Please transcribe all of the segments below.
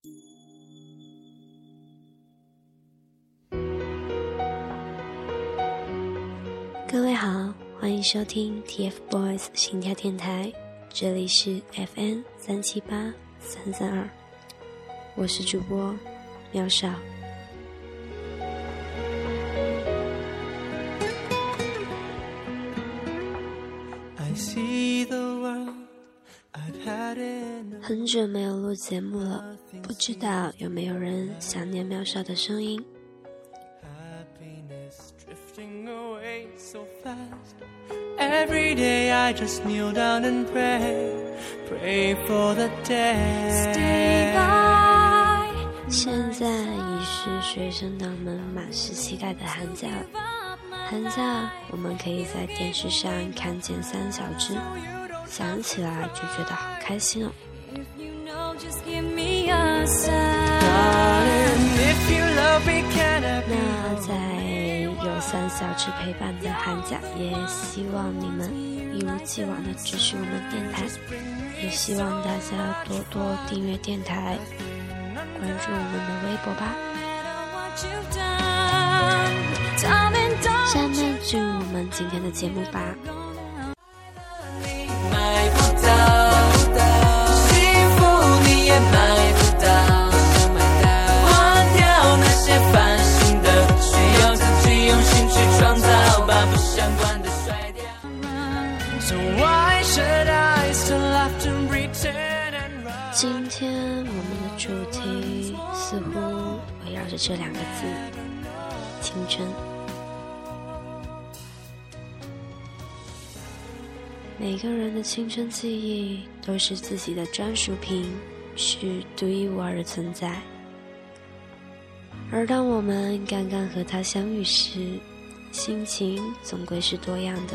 各位好，欢迎收听 TFBOYS 心跳电台，这里是 FN 三七八三三二，我是主播妙少。久没有录节目了，不知道有没有人想念妙少的声音。现在已是学生党们满是期待的寒假了，寒假我们可以在电视上看见三小只。想起来就觉得好开心哦。那在有三小只陪伴的寒假，也希望你们一如既往的支持我们电台，也希望大家多多订阅电台，关注我们的微博吧。下面进入我们今天的节目吧。今天我们的主题似乎围绕着这两个字：青春。每个人的青春记忆都是自己的专属品，是独一无二的存在。而当我们刚刚和他相遇时，心情总归是多样的。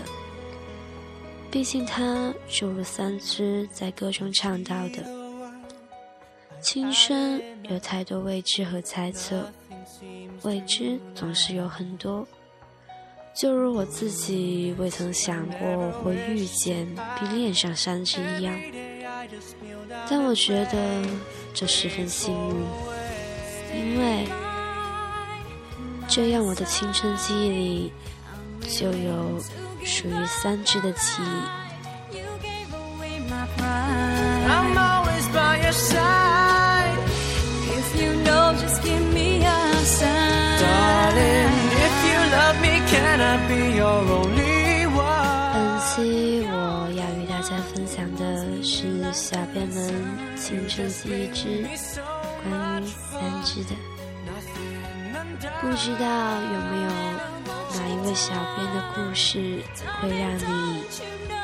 毕竟他诸如三只在歌中唱到的，青春有太多未知和猜测，未知总是有很多。就如我自己未曾想过会遇见并恋上三只一样，但我觉得这十分幸运，因为这样我的青春记忆里就有属于三只的记忆。本是小编们青春记忆之关于三只的，不知道有没有哪一位小编的故事会让你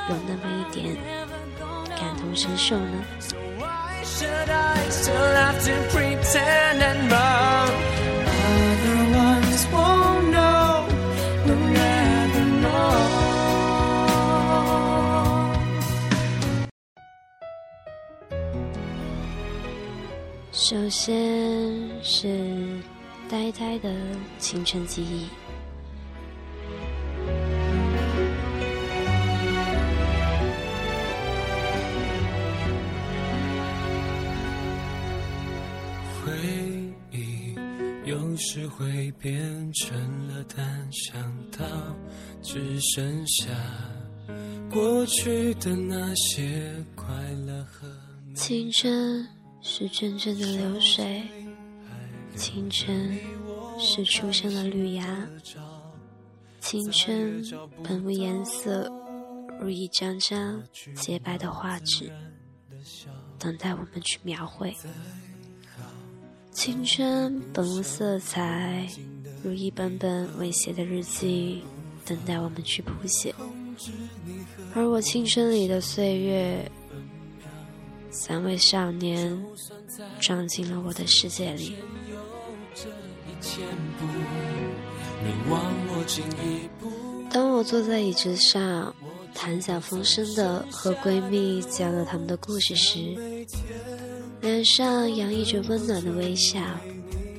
有那么一点感同身受呢？首先是呆呆的青春记忆。回忆有时会变成了单向道只剩下过去的那些快乐和青春。是涓涓的流水，青春是初生的绿芽，青春本无颜色，如一张张洁白的画纸，等待我们去描绘；青春本无色彩，如一本本未写的日记，等待我们去谱写。而我青春里的岁月。三位少年撞进了我的世界里。当我坐在椅子上，谈笑风生的和闺蜜讲了他们的故事时，脸上洋溢着温暖的微笑，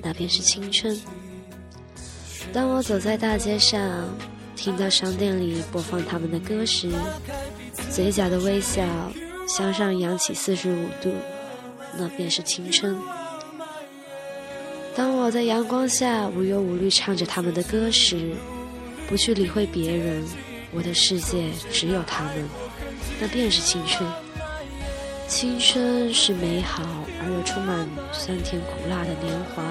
那便是青春。当我走在大街上，听到商店里播放他们的歌时，嘴角的微笑。向上扬起四十五度，那便是青春。当我在阳光下无忧无虑唱着他们的歌时，不去理会别人，我的世界只有他们，那便是青春。青春是美好而又充满酸甜苦辣的年华，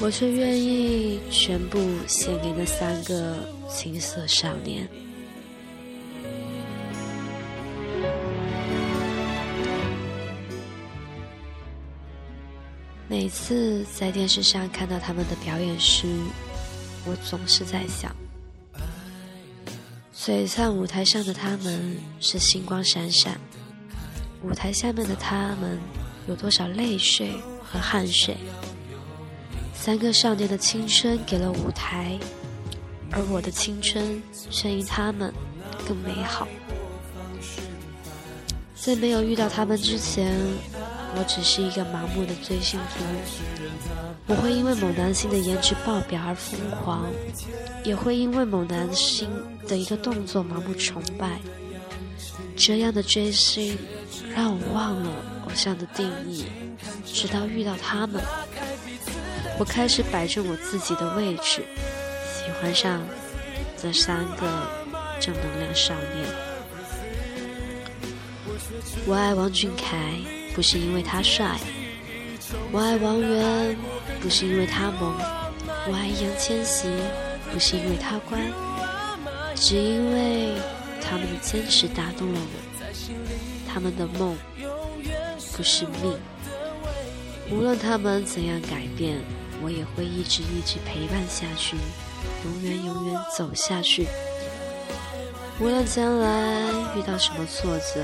我却愿意全部献给那三个青涩少年。每次在电视上看到他们的表演时，我总是在想：璀璨舞台上的他们是星光闪闪，舞台下面的他们有多少泪水和汗水？三个少年的青春给了舞台，而我的青春却因他们更美好。在没有遇到他们之前。我只是一个盲目的追星族，我会因为某男星的颜值爆表而疯狂，也会因为某男星的一个动作盲目崇拜。这样的追星让我忘了偶像的定义，直到遇到他们，我开始摆正我自己的位置，喜欢上这三个正能量少年。我爱王俊凯。不是因为他帅，我爱王源；不是因为他萌，我爱易烊千玺；不是因为他乖，只因为他们的坚持打动了我。他们的梦不是命，无论他们怎样改变，我也会一直一直陪伴下去，永远永远走下去。无论将来遇到什么挫折。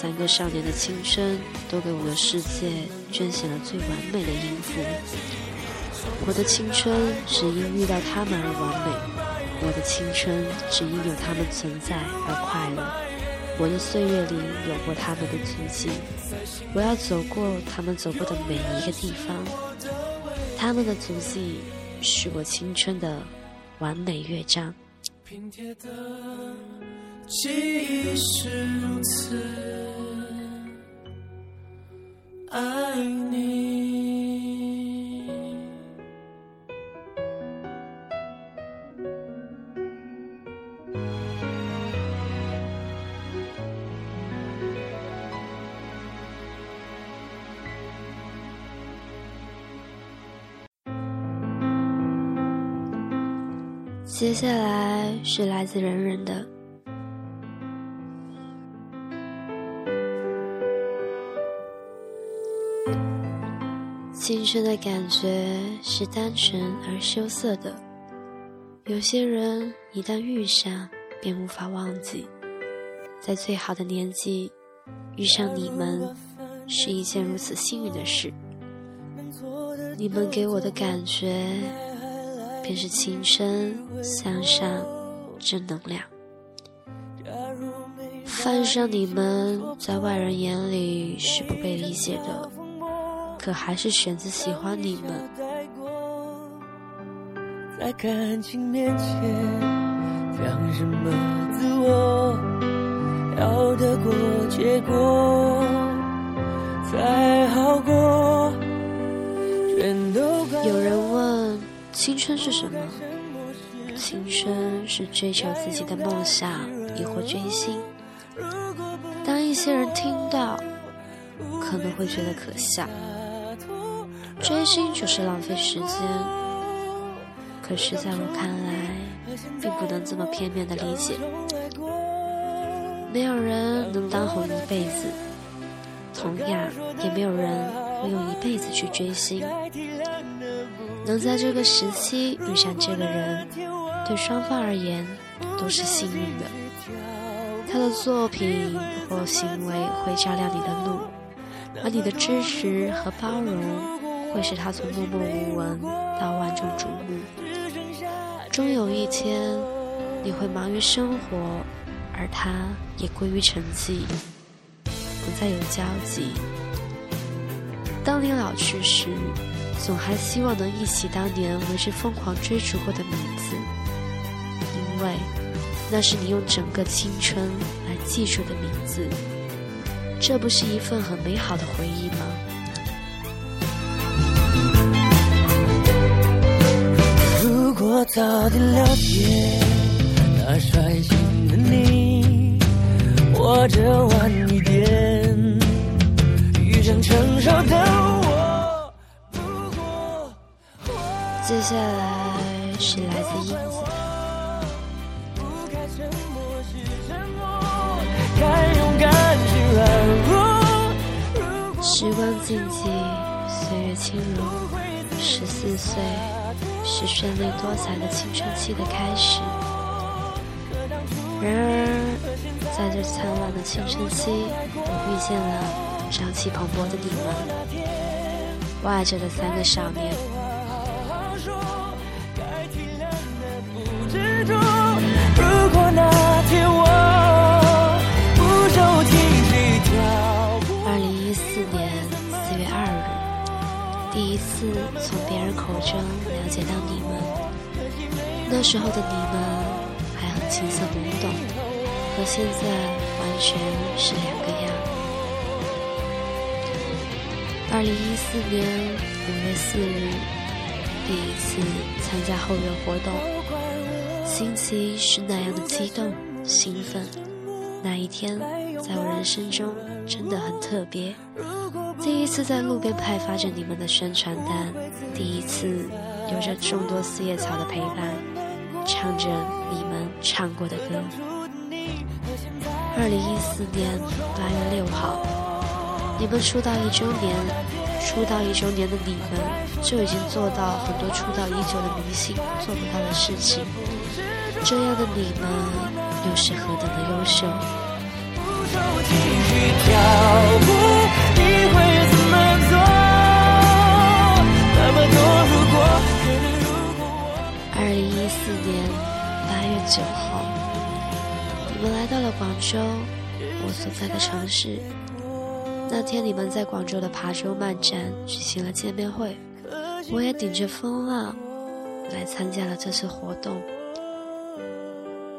三个少年的青春都给我的世界捐献了最完美的音符。我的青春只因遇到他们而完美，我的青春只因有他们存在而快乐。我的岁月里有过他们的足迹，我要走过他们走过的每一个地方。他们的足迹是我青春的完美乐章。拼贴的记忆是如此。爱你。接下来是来自人人的。青春的感觉是单纯而羞涩的，有些人一旦遇上，便无法忘记。在最好的年纪遇上你们，是一件如此幸运的事。你们给我的感觉，便是青春、向上、正能量。犯上你们，在外人眼里是不被理解的。可还是选择喜欢你们。在感情面前，讲什么自我，要得过且过才好过。有人问：青春是什么？青春是追求自己的梦想，亦或追星。当一些人听到，可能会觉得可笑。追星就是浪费时间，可是在我看来，并不能这么片面的理解。没有人能当红一辈子，同样也没有人会用一辈子去追星。能在这个时期遇上这个人，对双方而言都是幸运的。他的作品或行为会照亮你的路，而你的支持和包容。会使他从默默无闻到万众瞩目。终有一天，你会忙于生活，而他也归于沉寂，不再有交集。当你老去时，总还希望能忆起当年为之疯狂追逐过的名字，因为那是你用整个青春来记住的名字。这不是一份很美好的回忆吗？到底了解那率性的你，或者晚一点遇上成熟的我。不过，接下来是来自英子。时光静寂，岁月轻柔，十四岁是绚丽多彩的青春期的开始。然而，在这灿烂的青春期，我遇见了朝气蓬勃的你们，我爱着的三个少年。中了解到你们。那时候的你们还很青涩懵懂，和现在完全是两个样。二零一四年五月四日，第一次参加后援活动，心情是那样的激动、兴奋。那一天，在我人生中真的很特别。第一次在路边派发着你们的宣传单，第一次有着众多四叶草的陪伴，唱着你们唱过的歌。二零一四年八月六号，你们出道一周年，出道一周年的你们就已经做到很多出道已久的明星做不到的事情。这样的你们又是何等的优秀！年八月九号，你们来到了广州，我所在的城市。那天你们在广州的琶洲漫展举行了见面会，我也顶着风浪来参加了这次活动。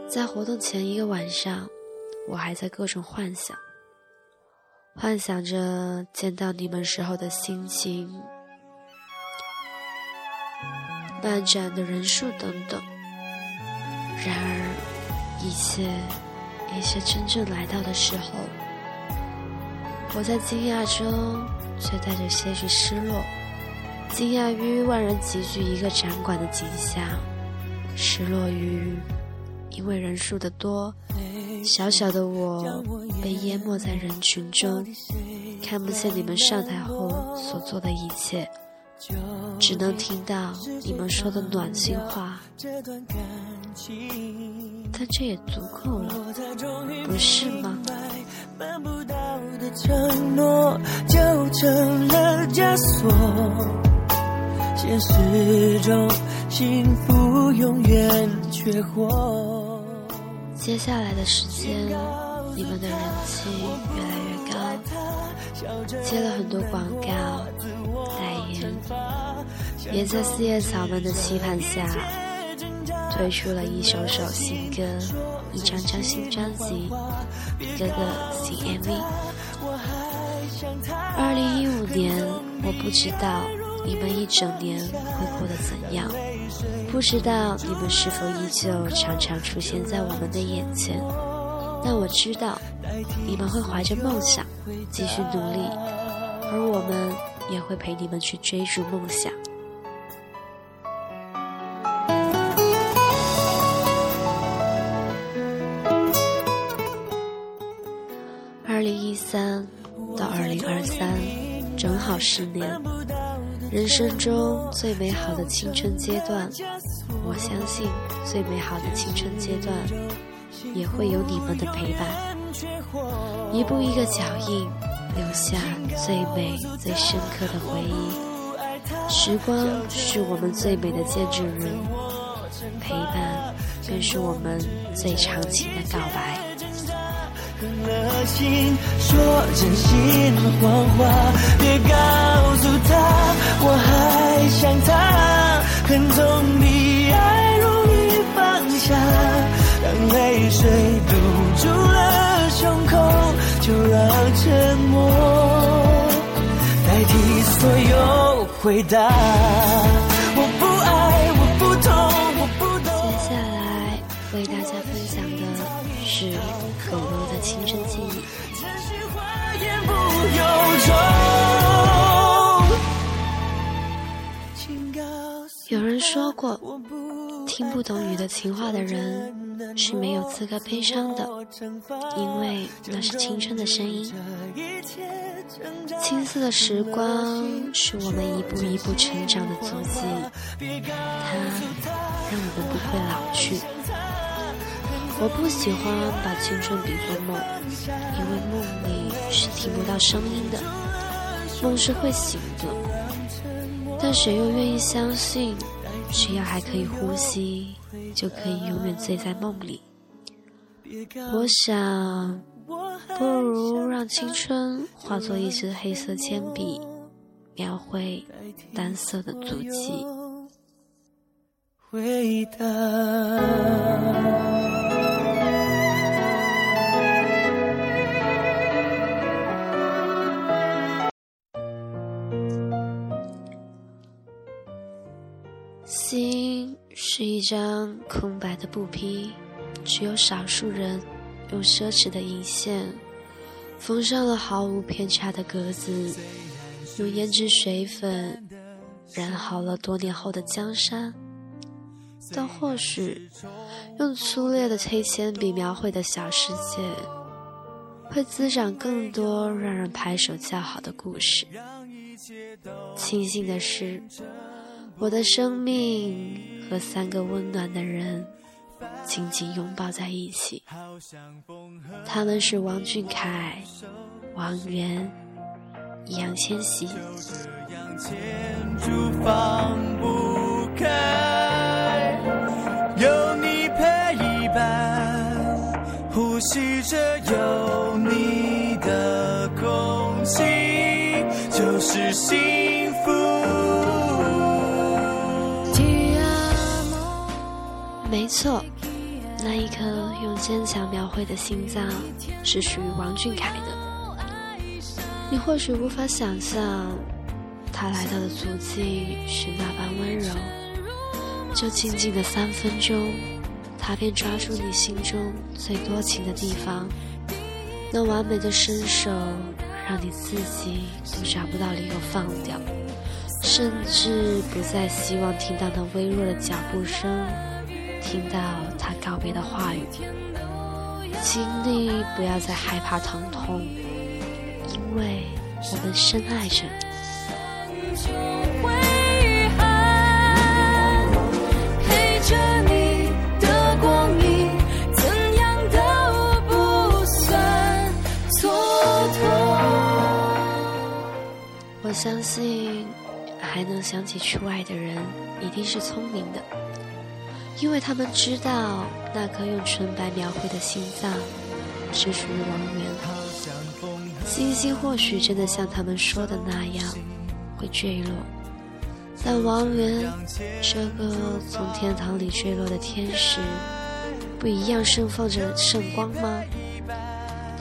在活动前一个晚上，我还在各种幻想，幻想着见到你们时候的心情。漫展的人数等等。然而，一切一切真正来到的时候，我在惊讶中却带着些许失落，惊讶于万人集聚一个展馆的景象，失落于因为人数的多，小小的我被淹没在人群中，看不见你们上台后所做的一切。只能听到你们说的暖心话，但这也足够了，不是吗？办不到的承诺就成了枷锁，现实中幸福永远缺货。接下来的时间，你们的人气越来越高，接了很多广告、代言，也在四叶草们的期盼下，推出了一首首新歌，一张张新专辑，一个个新 MV。二零一五年，我不知道你们一整年会过得怎样，不知道你们是否依旧常常出现在我们的眼前，但我知道你们会怀着梦想继续努力，而我们也会陪你们去追逐梦想。生中最美好的青春阶段。我相信，最美好的青春阶段，也会有你们的陪伴。一步一个脚印，留下最美最深刻的回忆。时光是我们最美的见证人，陪伴更是我们最长情的告白。谁堵住了胸口，就让沉默代替所有回答。我不爱，我不痛，我不懂。接下来为大家分享的是狗狗的亲身记忆。有人说过，听不懂雨的情话的人是没有资格悲伤的，因为那是青春的声音。青涩的时光是我们一步一步成长的足迹，它让我们不会老去。我不喜欢把青春比作梦，因为梦里是听不到声音的，梦是会醒的。但谁又愿意相信，只要还可以呼吸，就可以永远醉在梦里？我想。不如让青春化作一支黑色铅笔，描绘单色的足迹。回答。是一张空白的布匹，只有少数人。用奢侈的银线缝上了毫无偏差的格子，用胭脂水粉染好了多年后的江山，但或许用粗劣的黑铅笔描绘的小世界，会滋长更多让人拍手叫好的故事。庆幸的是，我的生命和三个温暖的人。紧紧拥抱在一起，他们是王俊凯、王源、易烊千玺。有你陪伴，呼吸着有你的空气，就是幸错。那一颗用坚强描绘的心脏，是属于王俊凯的。你或许无法想象，他来到的足迹是那般温柔。就静静的三分钟，他便抓住你心中最多情的地方。那完美的伸手，让你自己都找不到理由放掉，甚至不再希望听到那微弱的脚步声。听到他告别的话语，请你不要再害怕疼痛，因为我们深爱着。我相信，还能想起初爱的人，一定是聪明的。因为他们知道，那颗用纯白描绘的心脏是属于王源。星星或许真的像他们说的那样会坠落，但王源这个从天堂里坠落的天使，不一样盛放着圣光吗？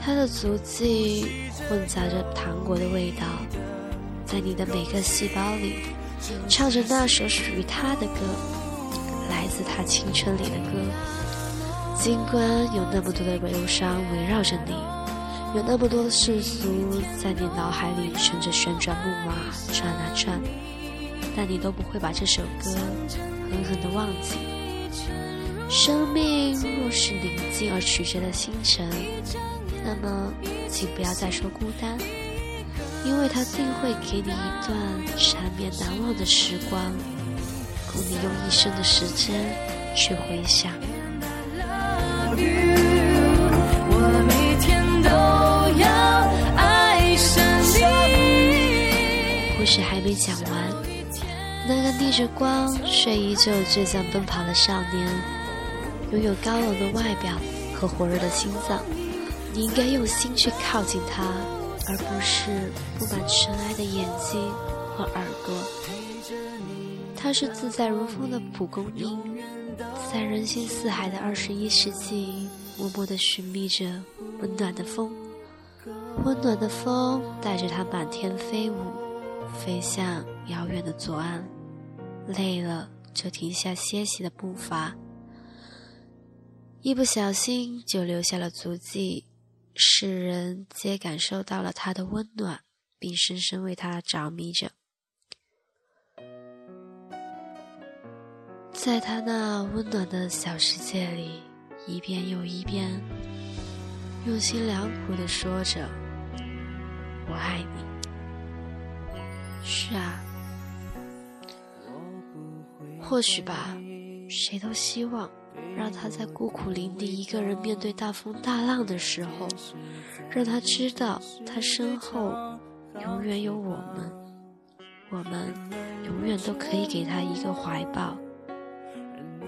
他的足迹混杂着糖果的味道，在你的每个细胞里，唱着那首属于他的歌。来自他青春里的歌，尽管有那么多的忧伤围绕着你，有那么多的世俗在你脑海里乘着旋转木马转啊转，但你都不会把这首歌狠狠地忘记。生命若是宁静而曲折的星辰，那么请不要再说孤单，因为它定会给你一段缠绵难忘的时光。你用一生的时间去回想。故事还没讲完，那个逆着光却依旧倔强奔跑的少年，拥有高冷的外表和火热的心脏。你应该用心去靠近他，而不是布满尘埃的眼睛和耳朵。他是自在如风的蒲公英，在人心似海的二十一世纪，默默地寻觅着温暖的风。温暖的风带着它满天飞舞，飞向遥远的左岸。累了就停下歇息的步伐，一不小心就留下了足迹。世人皆感受到了他的温暖，并深深为他着迷着。在他那温暖的小世界里，一遍又一遍，用心良苦的说着“我爱你”。是啊，或许吧，谁都希望让他在孤苦伶仃一个人面对大风大浪的时候，让他知道他身后永远有我们，我们永远都可以给他一个怀抱。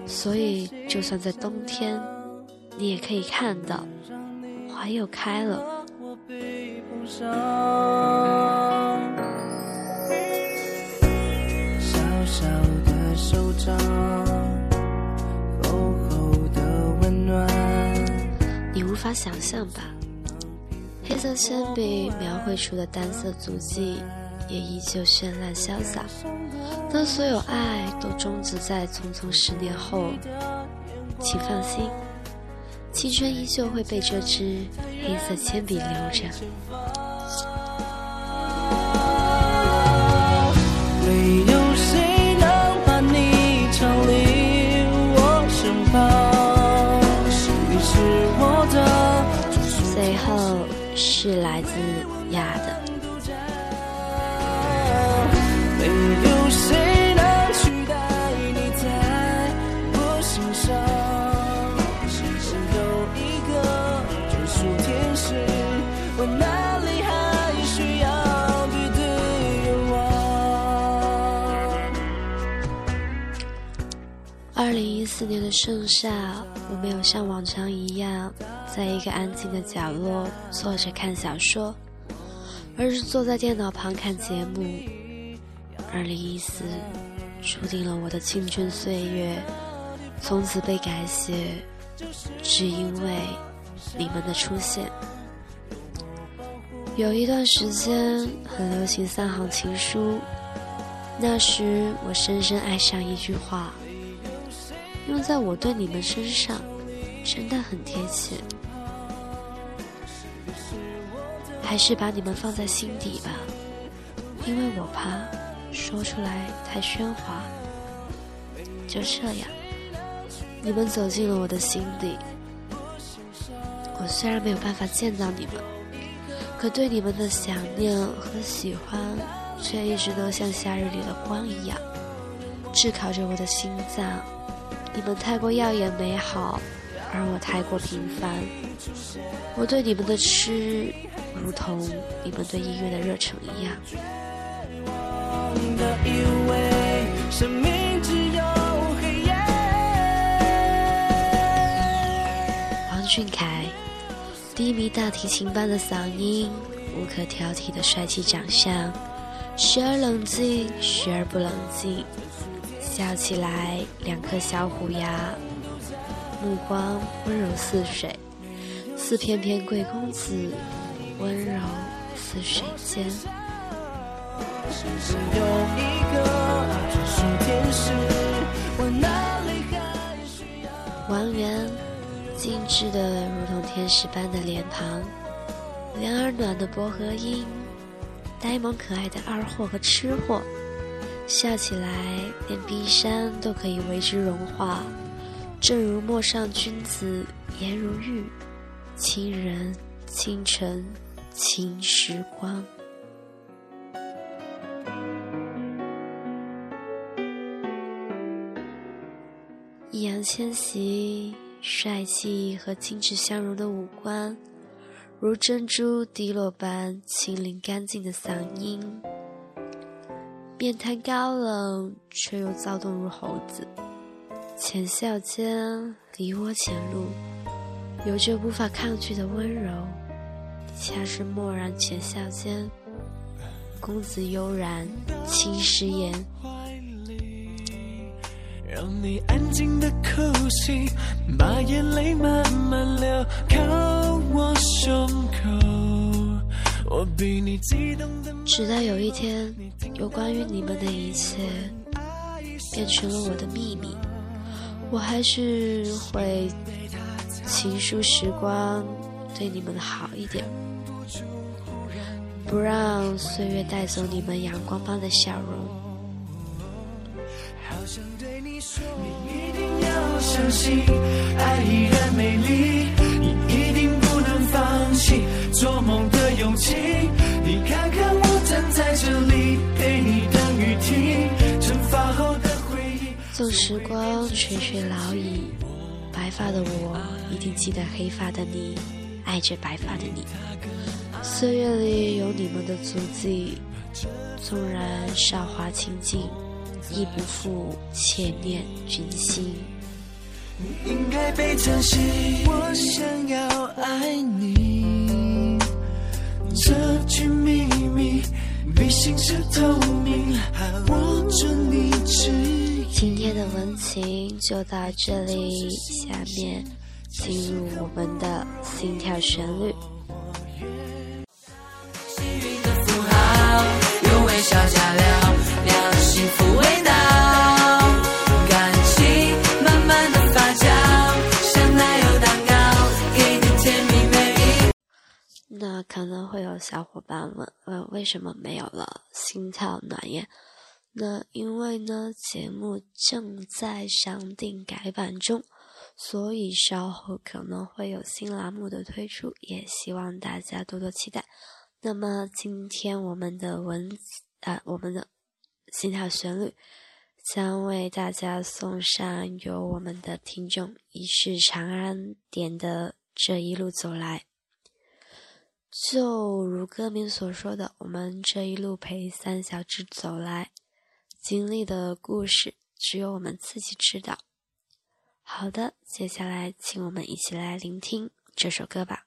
所以，就算在冬天，你也可以看到花又开了。你无法想象吧？黑色铅笔描绘出的单色足迹，也依旧绚烂潇洒。当所有爱都终止在匆匆十年后，请放心，青春依旧会被这支黑色铅笔留着。没有谁能把你常离我身旁，你是我的。最后是来自亚的。二零一四年的盛夏，我没有像往常一样，在一个安静的角落坐着看小说，而是坐在电脑旁看节目。二零一四，注定了我的青春岁月，从此被改写，只因为你们的出现。有一段时间很流行三行情书，那时我深深爱上一句话。用在我对你们身上，真的很贴切。还是把你们放在心底吧，因为我怕说出来太喧哗。就这样，你们走进了我的心底。我虽然没有办法见到你们，可对你们的想念和喜欢，却一直都像夏日里的光一样，炙烤着我的心脏。你们太过耀眼美好，而我太过平凡。我对你们的痴，如同你们对音乐的热忱一样。王俊凯，低迷大提琴般的嗓音，无可挑剔的帅气长相，时而冷静，时而不冷静。笑起来，两颗小虎牙，目光温柔似水，似翩翩贵公子，温柔似水间。王源，精致的如同天使般的脸庞，凉而暖的薄荷音，呆萌可爱的二货和吃货。笑起来，连冰山都可以为之融化。正如陌上君子，颜如玉，清人清晨，清时光。易烊千玺，帅气和精致相融的五官，如珍珠滴落般清灵干净的嗓音。面瘫高冷，却又躁动如猴子。浅笑间，梨涡浅露，有着无法抗拒的温柔。恰是漠然浅笑间，公子悠然轻诗言。让你安静的哭泣，把眼泪慢慢流，靠我胸口。我比你激动的。直到有一天。有关于你们的一切变成了我的秘密，我还是会情书时光对你们好一点，不让岁月带走你们阳光般的笑容。好想对你说，你一定要相信，爱依然美丽，你一定不能放弃做梦的勇气。纵时光垂垂老矣，白发的我一定记得黑发的你，爱着白发的你。岁月里有你们的足迹，纵然韶华倾尽。亦不负千念君心。你应该被珍惜。我想要爱你，这句秘密比心事透明，还握住你指引。今天的温情就到这里，下面进入我们的心跳旋律。幸运的符号，用微笑加料，让幸福味。那可能会有小伙伴问，呃，为什么没有了心跳暖夜？那因为呢，节目正在商定改版中，所以稍后可能会有新栏目的推出，也希望大家多多期待。那么今天我们的文，呃，我们的心跳旋律将为大家送上由我们的听众一世长安点的这一路走来。就如歌名所说的，我们这一路陪三小只走来，经历的故事只有我们自己知道。好的，接下来请我们一起来聆听这首歌吧。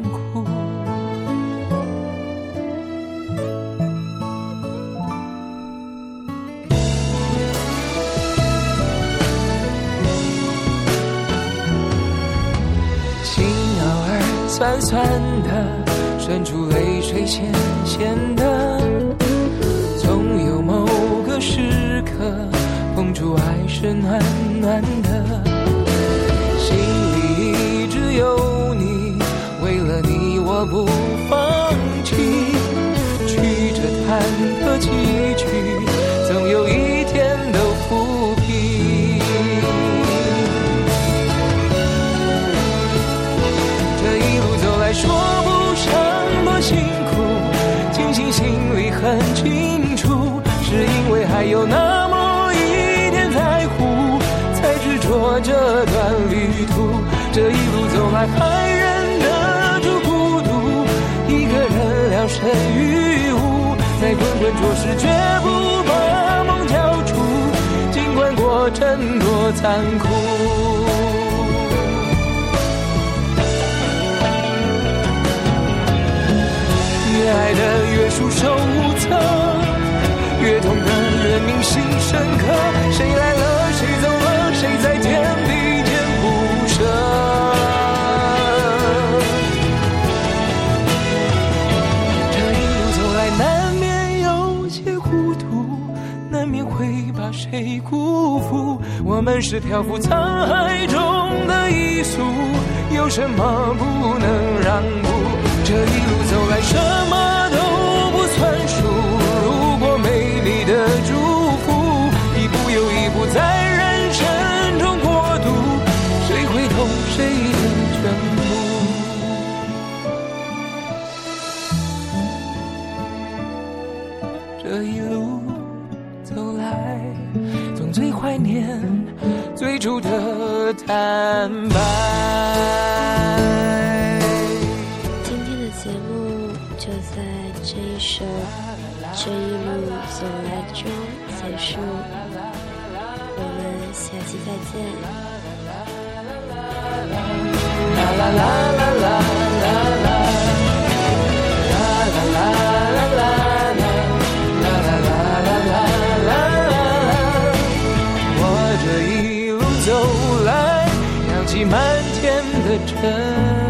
酸酸的。渗出泪水，咸咸的。总有某个时刻，碰触爱是暖暖的。心里一直有你，为了你我不放弃。曲折忐忑崎岖，还有那么一点在乎，才执着这段旅途。这一路走来，还忍得住孤独，一个人聊胜于无，在滚滚浊世，绝不把梦交出，尽管过程多残酷。越爱的越束手无策，越痛的铭心深刻。谁来了，谁走了，谁在天地间不舍？这一路走来，难免有些糊涂，难免会把谁辜负。我们是漂浮沧海中的一粟，有什么不能让步？这一路走来，什么都不算数。最怀念最初的坦白。今天的节目就在这一首《这一路走来》中结束，我们下期再见。啦啦啦啦啦的。